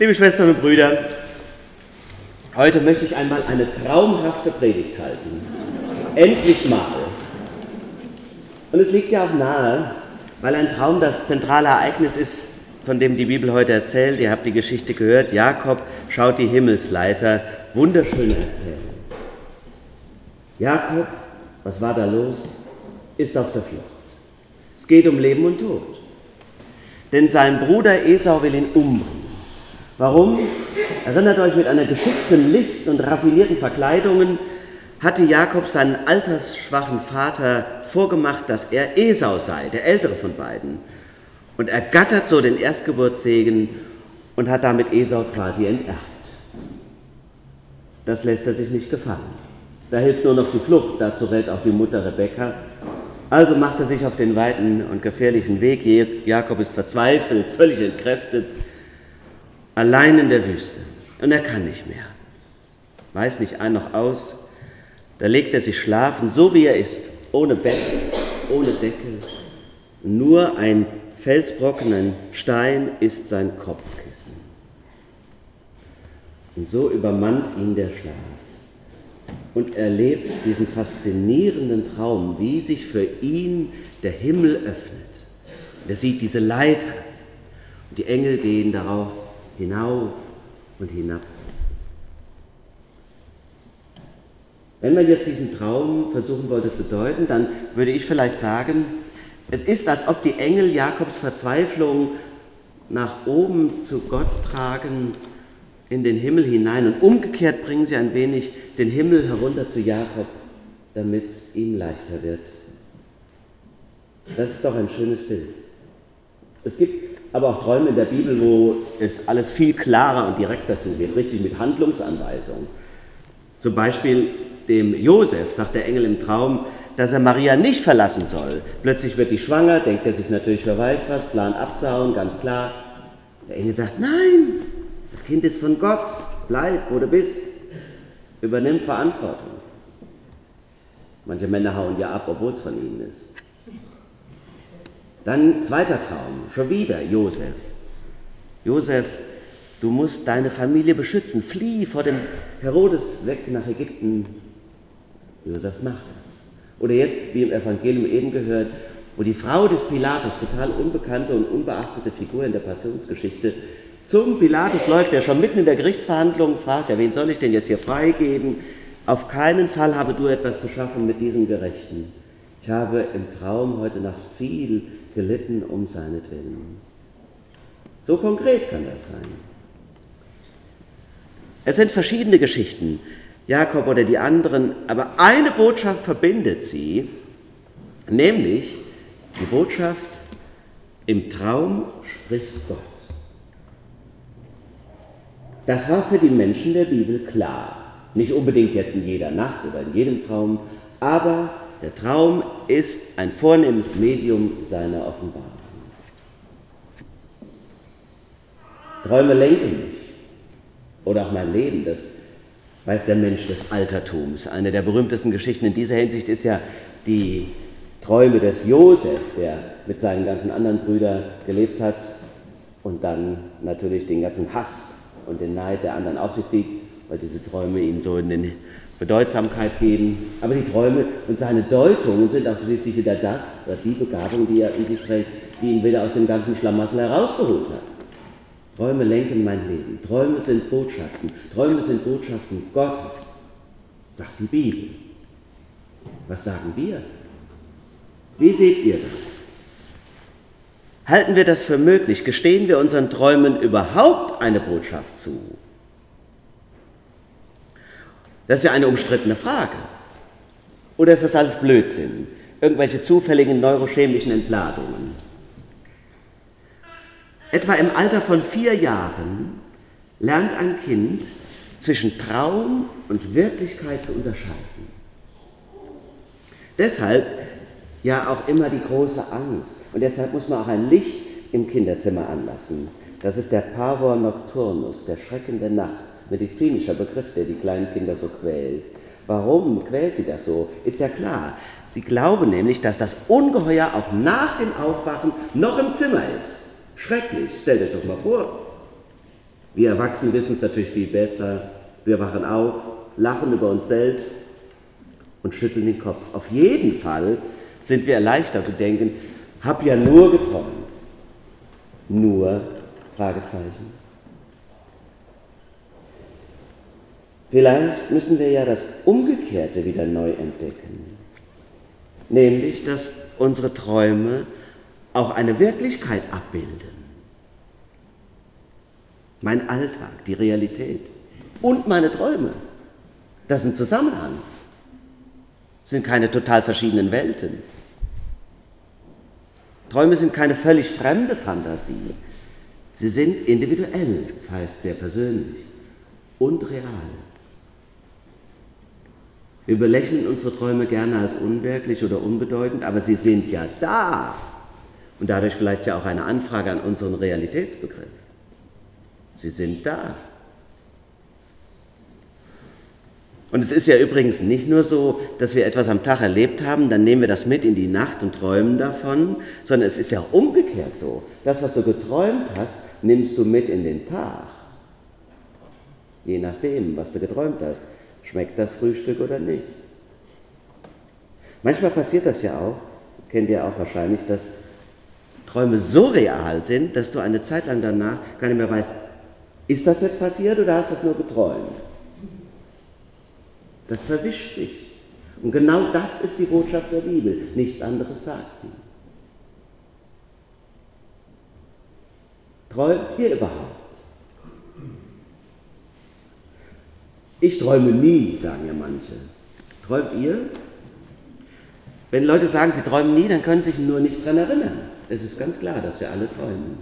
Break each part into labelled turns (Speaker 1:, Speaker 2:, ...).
Speaker 1: Liebe Schwestern und Brüder, heute möchte ich einmal eine traumhafte Predigt halten. Endlich mal. Und es liegt ja auch nahe, weil ein Traum das zentrale Ereignis ist, von dem die Bibel heute erzählt. Ihr habt die Geschichte gehört. Jakob schaut die Himmelsleiter. Wunderschön erzählt. Jakob, was war da los? Ist auf der Flucht. Es geht um Leben und Tod. Denn sein Bruder Esau will ihn umbringen. Warum? Erinnert euch, mit einer geschickten List und raffinierten Verkleidungen hatte Jakob seinen altersschwachen Vater vorgemacht, dass er Esau sei, der ältere von beiden. Und ergattert so den Erstgeburtssegen und hat damit Esau quasi enterbt. Das lässt er sich nicht gefallen. Da hilft nur noch die Flucht, dazu rät auch die Mutter Rebekka. Also macht er sich auf den weiten und gefährlichen Weg. Jakob ist verzweifelt, völlig entkräftet, allein in der Wüste. Und er kann nicht mehr. Weiß nicht ein noch aus. Da legt er sich schlafen, so wie er ist, ohne Bett, ohne Decke. Nur ein Felsbrocken, ein Stein ist sein Kopfkissen. Und so übermannt ihn der Schlaf und erlebt diesen faszinierenden Traum, wie sich für ihn der Himmel öffnet. Und er sieht diese Leiter und die Engel gehen darauf hinauf und hinab. Wenn man jetzt diesen Traum versuchen wollte zu deuten, dann würde ich vielleicht sagen, es ist, als ob die Engel Jakobs Verzweiflung nach oben zu Gott tragen in den Himmel hinein und umgekehrt bringen sie ein wenig den Himmel herunter zu Jakob, damit es ihm leichter wird. Das ist doch ein schönes Bild. Es gibt aber auch Träume in der Bibel, wo es alles viel klarer und direkter zugeht, richtig mit Handlungsanweisung. Zum Beispiel dem Josef sagt der Engel im Traum, dass er Maria nicht verlassen soll. Plötzlich wird die schwanger, denkt er sich natürlich, wer weiß was, Plan abzuhauen, ganz klar. Der Engel sagt, nein, das Kind ist von Gott. Bleib, wo du bist. Übernimm Verantwortung. Manche Männer hauen ja ab, obwohl es von ihnen ist. Dann zweiter Traum, schon wieder Josef. Josef, du musst deine Familie beschützen. Flieh vor dem Herodes weg nach Ägypten. Josef macht das. Oder jetzt, wie im Evangelium eben gehört, wo die Frau des Pilatus, total unbekannte und unbeachtete Figur in der Passionsgeschichte, zum Pilatus läuft, der schon mitten in der Gerichtsverhandlung fragt, ja, wen soll ich denn jetzt hier freigeben? Auf keinen Fall habe du etwas zu schaffen mit diesem Gerechten. Ich habe im Traum heute Nacht viel gelitten um seinetwillen. So konkret kann das sein. Es sind verschiedene Geschichten, Jakob oder die anderen, aber eine Botschaft verbindet sie, nämlich die Botschaft, im Traum spricht Gott. Das war für die Menschen der Bibel klar. Nicht unbedingt jetzt in jeder Nacht oder in jedem Traum, aber der Traum ist ein vornehmes Medium seiner Offenbarung. Träume lenken mich. Oder auch mein Leben, das weiß der Mensch des Altertums. Eine der berühmtesten Geschichten in dieser Hinsicht ist ja die Träume des Josef, der mit seinen ganzen anderen Brüdern gelebt hat und dann natürlich den ganzen Hass und den Neid der anderen auf sich zieht, weil diese Träume ihn so in die Bedeutsamkeit geben. Aber die Träume und seine Deutungen sind auch schließlich wieder das, die Begabung, die er in sich trägt, die ihn wieder aus dem ganzen Schlamassel herausgeholt hat. Träume lenken mein Leben. Träume sind Botschaften. Träume sind Botschaften Gottes, sagt die Bibel. Was sagen wir? Wie seht ihr das? Halten wir das für möglich? Gestehen wir unseren Träumen überhaupt eine Botschaft zu? Das ist ja eine umstrittene Frage. Oder ist das alles Blödsinn? Irgendwelche zufälligen neurochemischen Entladungen? Etwa im Alter von vier Jahren lernt ein Kind zwischen Traum und Wirklichkeit zu unterscheiden. Deshalb ja auch immer die große Angst. Und deshalb muss man auch ein Licht im Kinderzimmer anlassen. Das ist der Pavor nocturnus, der Schrecken der Nacht, medizinischer Begriff, der die kleinen Kinder so quält. Warum quält sie das so? Ist ja klar. Sie glauben nämlich, dass das Ungeheuer auch nach dem Aufwachen noch im Zimmer ist. Schrecklich, stellt euch doch mal vor. Wir Erwachsenen wissen es natürlich viel besser. Wir wachen auf, lachen über uns selbst und schütteln den Kopf. Auf jeden Fall sind wir erleichtert und denken, hab ja nur geträumt. Nur Fragezeichen. Vielleicht müssen wir ja das Umgekehrte wieder neu entdecken, nämlich dass unsere Träume auch eine Wirklichkeit abbilden. Mein Alltag, die Realität und meine Träume, das ist ein Zusammenhang, sind keine total verschiedenen Welten. Träume sind keine völlig fremde Fantasie. Sie sind individuell, das heißt sehr persönlich und real. Wir belächeln unsere Träume gerne als unwirklich oder unbedeutend, aber sie sind ja da. Und dadurch vielleicht ja auch eine Anfrage an unseren Realitätsbegriff. Sie sind da. Und es ist ja übrigens nicht nur so, dass wir etwas am Tag erlebt haben, dann nehmen wir das mit in die Nacht und träumen davon, sondern es ist ja umgekehrt so. Das, was du geträumt hast, nimmst du mit in den Tag. Je nachdem, was du geträumt hast. Schmeckt das Frühstück oder nicht? Manchmal passiert das ja auch, kennt ihr auch wahrscheinlich, dass Träume so real sind, dass du eine Zeit lang danach gar nicht mehr weißt, ist das jetzt passiert oder hast du es nur geträumt? Das verwischt sich. Und genau das ist die Botschaft der Bibel. Nichts anderes sagt sie. Träumt ihr überhaupt? Ich träume nie, sagen ja manche. Träumt ihr? Wenn Leute sagen, sie träumen nie, dann können sie sich nur nicht daran erinnern. Es ist ganz klar, dass wir alle träumen.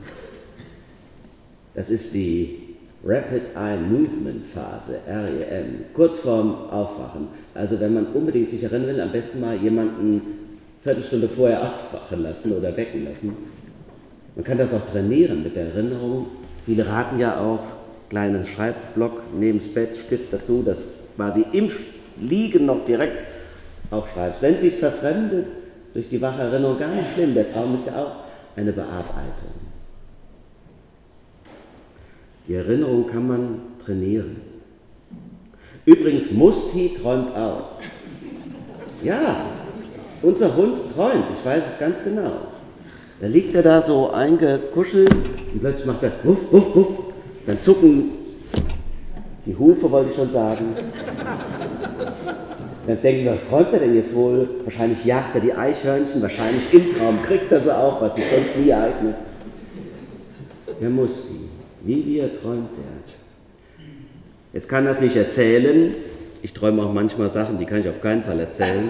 Speaker 1: Das ist die Rapid Eye Movement Phase, REM, kurz vorm Aufwachen. Also wenn man unbedingt sich erinnern will, am besten mal jemanden Viertelstunde vorher aufwachen lassen oder wecken lassen. Man kann das auch trainieren mit der Erinnerung. Viele raten ja auch, kleinen Schreibblock neben das Bett, Stift dazu, das quasi im Liegen noch direkt aufschreibst. Wenn sich verfremdet, durch die wache Erinnerung gar nicht schlimm, der Traum ist ja auch eine Bearbeitung. Die Erinnerung kann man trainieren. Übrigens, Musti träumt auch. Ja, unser Hund träumt, ich weiß es ganz genau. Da liegt er da so eingekuschelt und plötzlich macht er wuff, wuff, wuff dann zucken die Hufe, wollte ich schon sagen. Dann denken wir, was träumt er denn jetzt wohl? Wahrscheinlich jagt er die Eichhörnchen, wahrscheinlich im Traum kriegt er sie auch, was sich sonst nie eignet. Der muss die. Wie wir träumt er. Jetzt kann das nicht erzählen. Ich träume auch manchmal Sachen, die kann ich auf keinen Fall erzählen.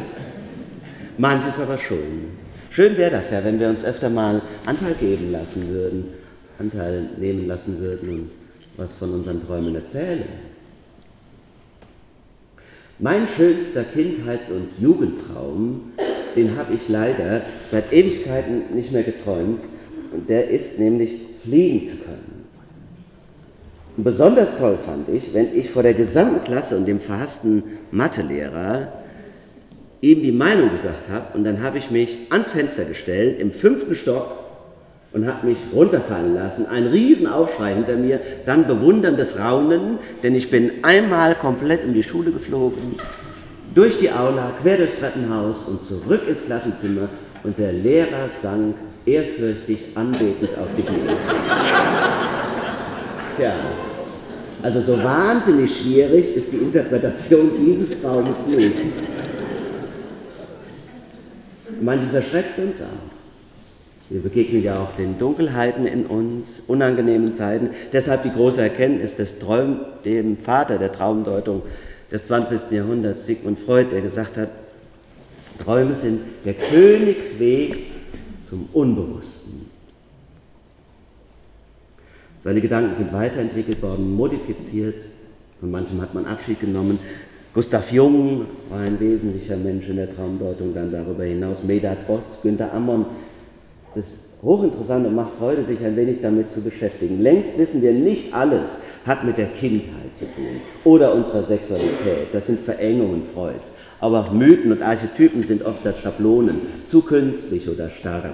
Speaker 1: Manches aber schon. Schön wäre das ja, wenn wir uns öfter mal Anteil geben lassen würden, Anteil nehmen lassen würden und was von unseren Träumen erzählen. Mein schönster Kindheits- und Jugendtraum, den habe ich leider seit Ewigkeiten nicht mehr geträumt, und der ist nämlich fliegen zu können. Und besonders toll fand ich, wenn ich vor der gesamten Klasse und dem verhassten Mathelehrer ihm die Meinung gesagt habe und dann habe ich mich ans Fenster gestellt im fünften Stock und habe mich runterfallen lassen. Ein Riesenaufschrei hinter mir, dann bewunderndes Raunen, denn ich bin einmal komplett um die Schule geflogen, durch die Aula, quer durchs Treppenhaus und zurück ins Klassenzimmer und der Lehrer sank ehrfürchtig anbetend auf die Knie. Tja, also so wahnsinnig schwierig ist die Interpretation dieses Traumes nicht. Manches erschreckt uns auch. Wir begegnen ja auch den Dunkelheiten in uns, unangenehmen Zeiten. Deshalb die große Erkenntnis des Träum, dem Vater der Traumdeutung des 20. Jahrhunderts, Sigmund Freud, der gesagt hat, Träume sind der Königsweg zum Unbewussten. Seine Gedanken sind weiterentwickelt worden, modifiziert, von manchem hat man Abschied genommen. Gustav Jung war ein wesentlicher Mensch in der Traumdeutung, dann darüber hinaus Medard Boss, Günter Ammon, das ist hochinteressant und macht Freude, sich ein wenig damit zu beschäftigen. Längst wissen wir, nicht alles hat mit der Kindheit zu tun oder unserer Sexualität. Das sind Verengungen Freuds. Aber Mythen und Archetypen sind oft als Schablonen, zu künstlich oder starr.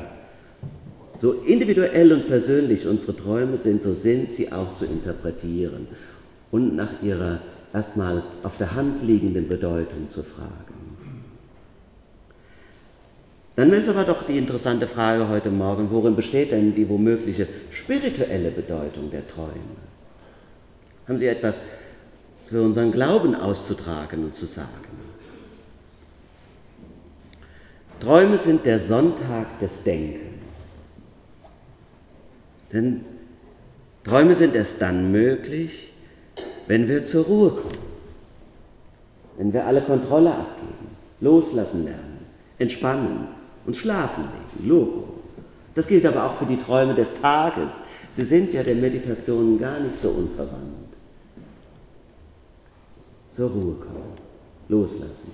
Speaker 1: So individuell und persönlich unsere Träume sind, so sind sie auch zu interpretieren und nach ihrer erstmal auf der Hand liegenden Bedeutung zu fragen. Dann ist aber doch die interessante Frage heute Morgen, worin besteht denn die womögliche spirituelle Bedeutung der Träume? Haben Sie etwas für unseren Glauben auszutragen und zu sagen? Träume sind der Sonntag des Denkens. Denn Träume sind erst dann möglich, wenn wir zur Ruhe kommen, wenn wir alle Kontrolle abgeben, loslassen lernen, entspannen und schlafen legen. Logo. Das gilt aber auch für die Träume des Tages. Sie sind ja der Meditation gar nicht so unverwandt. Zur Ruhe kommen, loslassen,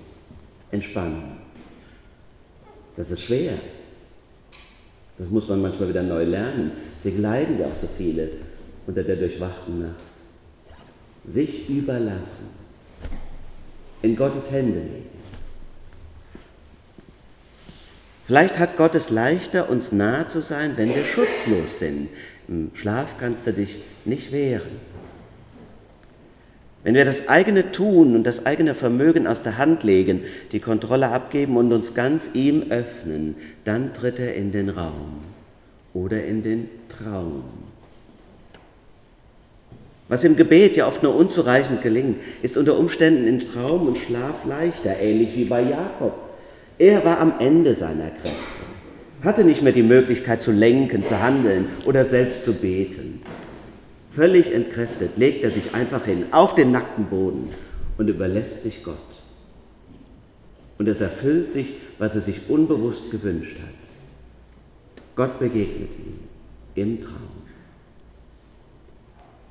Speaker 1: entspannen. Das ist schwer. Das muss man manchmal wieder neu lernen. Deswegen leiden ja auch so viele unter der durchwachten Nacht. Sich überlassen, in Gottes Hände legen. Vielleicht hat Gott es leichter, uns nahe zu sein, wenn wir schutzlos sind. Im Schlaf kannst du dich nicht wehren. Wenn wir das eigene Tun und das eigene Vermögen aus der Hand legen, die Kontrolle abgeben und uns ganz ihm öffnen, dann tritt er in den Raum oder in den Traum. Was im Gebet ja oft nur unzureichend gelingt, ist unter Umständen in Traum und Schlaf leichter, ähnlich wie bei Jakob. Er war am Ende seiner Kräfte, hatte nicht mehr die Möglichkeit zu lenken, zu handeln oder selbst zu beten. Völlig entkräftet legt er sich einfach hin auf den nackten Boden und überlässt sich Gott. Und es erfüllt sich, was er sich unbewusst gewünscht hat. Gott begegnet ihm im Traum.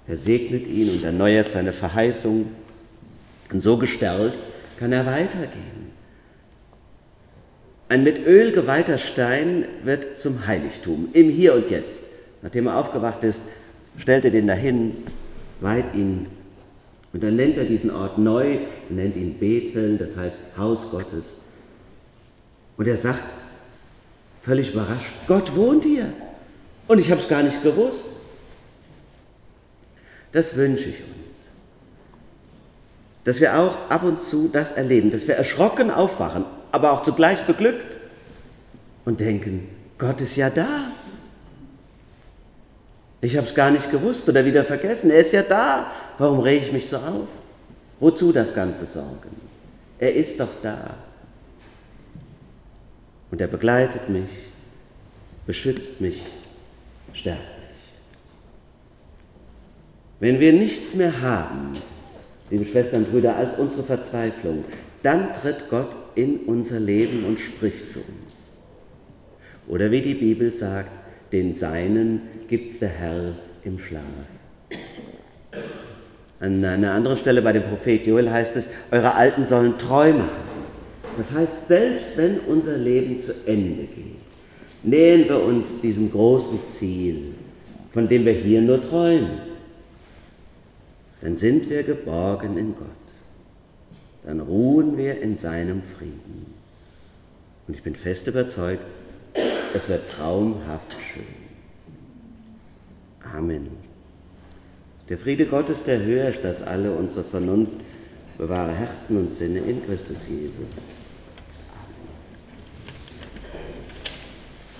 Speaker 1: Er segnet ihn und erneuert seine Verheißung. Und so gestärkt kann er weitergehen. Ein mit Öl geweihter Stein wird zum Heiligtum, im Hier und Jetzt. Nachdem er aufgewacht ist, stellt er den dahin, weiht ihn und dann nennt er diesen Ort neu, nennt ihn Bethel, das heißt Haus Gottes. Und er sagt, völlig überrascht, Gott wohnt hier. Und ich habe es gar nicht gewusst. Das wünsche ich uns. Dass wir auch ab und zu das erleben, dass wir erschrocken aufwachen aber auch zugleich beglückt und denken, Gott ist ja da. Ich habe es gar nicht gewusst oder wieder vergessen. Er ist ja da. Warum rege ich mich so auf? Wozu das ganze Sorgen? Er ist doch da. Und er begleitet mich, beschützt mich, stärkt mich. Wenn wir nichts mehr haben, liebe Schwestern und Brüder, als unsere Verzweiflung, dann tritt Gott in unser Leben und spricht zu uns. Oder wie die Bibel sagt, den Seinen gibt's der Herr im Schlaf. An einer anderen Stelle bei dem Prophet Joel heißt es, eure Alten sollen Träume haben. Das heißt, selbst wenn unser Leben zu Ende geht, nähern wir uns diesem großen Ziel, von dem wir hier nur träumen. Dann sind wir geborgen in Gott dann ruhen wir in seinem Frieden. Und ich bin fest überzeugt, es wird traumhaft schön. Amen. Der Friede Gottes, der höher ist als alle unsere Vernunft, bewahre Herzen und Sinne in Christus Jesus.